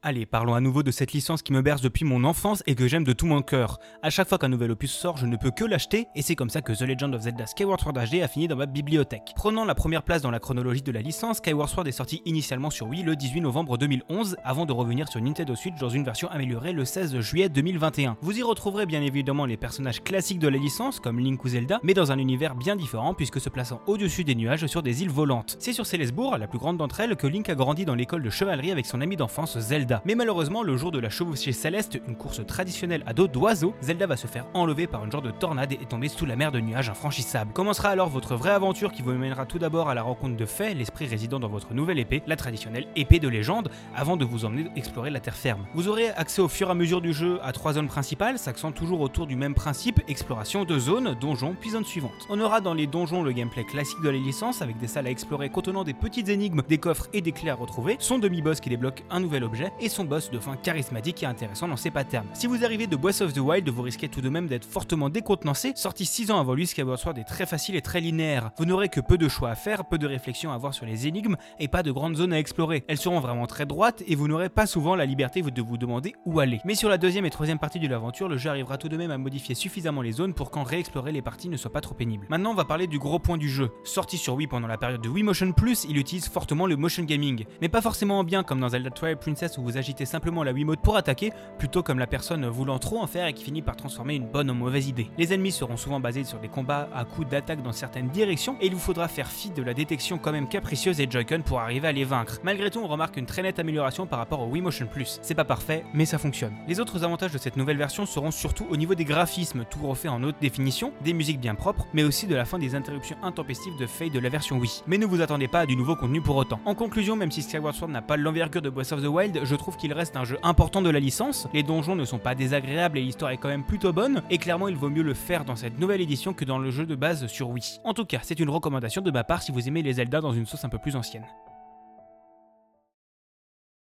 Allez, parlons à nouveau de cette licence qui me berce depuis mon enfance et que j'aime de tout mon cœur. À chaque fois qu'un nouvel opus sort, je ne peux que l'acheter et c'est comme ça que The Legend of Zelda Skyward Sword HD a fini dans ma bibliothèque. Prenant la première place dans la chronologie de la licence, Skyward Sword est sorti initialement sur Wii le 18 novembre 2011 avant de revenir sur Nintendo Switch dans une version améliorée le 16 juillet 2021. Vous y retrouverez bien évidemment les personnages classiques de la licence comme Link ou Zelda, mais dans un univers bien différent puisque se plaçant au-dessus des nuages sur des îles volantes. C'est sur Célesbourg, la plus grande d'entre elles, que Link a grandi dans l'école de chevalerie avec son ami d'enfance Zelda. Mais malheureusement, le jour de la chevauchée céleste, une course traditionnelle à dos d'oiseau, Zelda va se faire enlever par une genre de tornade et tomber sous la mer de nuages infranchissables. Commencera alors votre vraie aventure qui vous mènera tout d'abord à la rencontre de Fay, l'esprit résident dans votre nouvelle épée, la traditionnelle épée de légende, avant de vous emmener explorer la terre ferme. Vous aurez accès au fur et à mesure du jeu à trois zones principales, s'accent toujours autour du même principe, exploration de zones, donjons, puis zones suivantes. On aura dans les donjons le gameplay classique de la licence, avec des salles à explorer contenant des petites énigmes, des coffres et des clés à retrouver, son demi-boss qui débloque un nouvel objet, et son boss de fin charismatique et intéressant dans ses patterns. Si vous arrivez de Breath of the Wild, vous risquez tout de même d'être fortement décontenancé. Sorti 6 ans avant lui, Skyward Sword est très facile et très linéaire. Vous n'aurez que peu de choix à faire, peu de réflexion à avoir sur les énigmes et pas de grandes zones à explorer. Elles seront vraiment très droites et vous n'aurez pas souvent la liberté de vous demander où aller. Mais sur la deuxième et troisième partie de l'aventure, le jeu arrivera tout de même à modifier suffisamment les zones pour qu'en réexplorer les parties ne soit pas trop pénible. Maintenant, on va parler du gros point du jeu. Sorti sur Wii pendant la période de Wii Motion Plus, il utilise fortement le motion gaming, mais pas forcément bien comme dans Zelda Twilight Princess où vous agitez simplement la Wiimote pour attaquer, plutôt comme la personne voulant trop en faire et qui finit par transformer une bonne en mauvaise idée. Les ennemis seront souvent basés sur des combats à coups d'attaque dans certaines directions et il vous faudra faire fi de la détection quand même capricieuse des Joy-Con pour arriver à les vaincre. Malgré tout, on remarque une très nette amélioration par rapport au Wii Motion Plus. C'est pas parfait, mais ça fonctionne. Les autres avantages de cette nouvelle version seront surtout au niveau des graphismes, tout refait en haute définition, des musiques bien propres, mais aussi de la fin des interruptions intempestives de fade de la version Wii. Mais ne vous attendez pas à du nouveau contenu pour autant. En conclusion, même si Skyward Sword n'a pas l'envergure de Breath of the Wild, je trouve qu'il reste un jeu important de la licence. Les donjons ne sont pas désagréables et l'histoire est quand même plutôt bonne, et clairement il vaut mieux le faire dans cette nouvelle édition que dans le jeu de base sur Wii. En tout cas, c'est une recommandation de ma part si vous aimez les Zelda dans une sauce un peu plus ancienne.